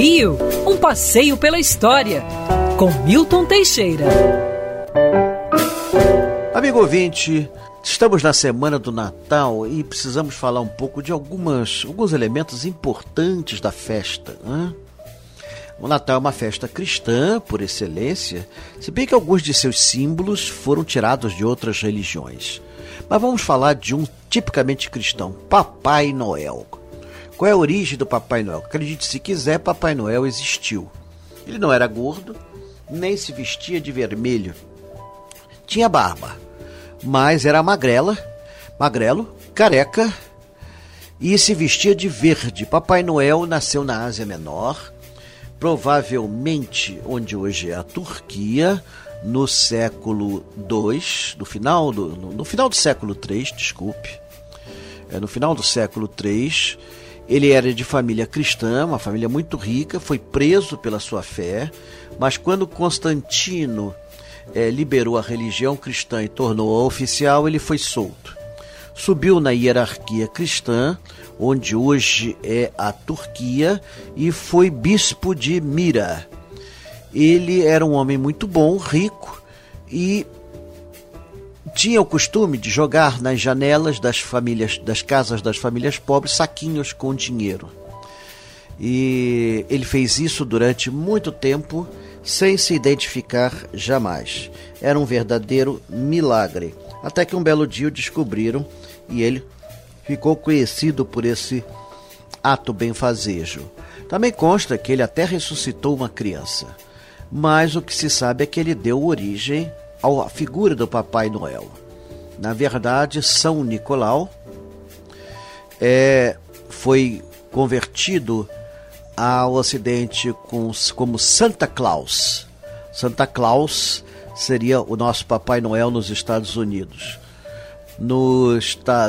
Rio, um passeio pela história, com Milton Teixeira. Amigo ouvinte, estamos na semana do Natal e precisamos falar um pouco de algumas, alguns elementos importantes da festa. Né? O Natal é uma festa cristã, por excelência, se bem que alguns de seus símbolos foram tirados de outras religiões. Mas vamos falar de um tipicamente cristão, Papai Noel. Qual é a origem do Papai Noel? Acredite se quiser, Papai Noel existiu. Ele não era gordo, nem se vestia de vermelho. Tinha barba, mas era magrela, magrelo, careca e se vestia de verde. Papai Noel nasceu na Ásia Menor, provavelmente onde hoje é a Turquia, no século II, no final do, no, no final do século III, desculpe. É, no final do século III, ele era de família cristã, uma família muito rica, foi preso pela sua fé, mas quando Constantino é, liberou a religião cristã e tornou-a oficial, ele foi solto. Subiu na hierarquia cristã, onde hoje é a Turquia, e foi bispo de Mira. Ele era um homem muito bom, rico e tinha o costume de jogar nas janelas das famílias, das casas das famílias pobres, saquinhos com dinheiro. E ele fez isso durante muito tempo, sem se identificar jamais. Era um verdadeiro milagre. Até que um belo dia o descobriram e ele ficou conhecido por esse ato benfazejo. Também consta que ele até ressuscitou uma criança. Mas o que se sabe é que ele deu origem a figura do Papai Noel. Na verdade, São Nicolau é, foi convertido ao Ocidente com, como Santa Claus. Santa Claus seria o nosso Papai Noel nos Estados Unidos. No,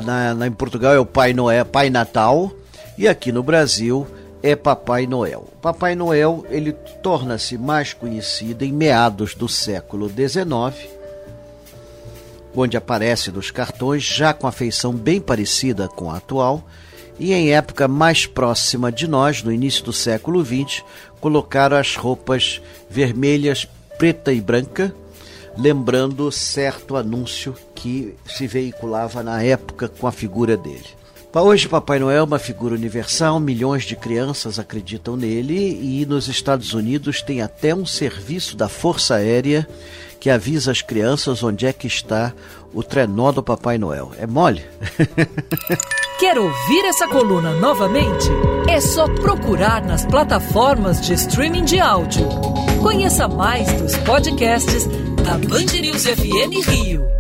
na, na, em Portugal é o Pai Noel, Pai Natal, e aqui no Brasil é Papai Noel. Papai Noel ele torna-se mais conhecido em meados do século XIX, onde aparece nos cartões já com a feição bem parecida com a atual, e em época mais próxima de nós, no início do século XX, colocaram as roupas vermelhas, preta e branca, lembrando certo anúncio que se veiculava na época com a figura dele. Hoje, Papai Noel é uma figura universal, milhões de crianças acreditam nele e nos Estados Unidos tem até um serviço da Força Aérea que avisa as crianças onde é que está o trenó do Papai Noel. É mole? Quer ouvir essa coluna novamente? É só procurar nas plataformas de streaming de áudio. Conheça mais dos podcasts da Band News FM Rio.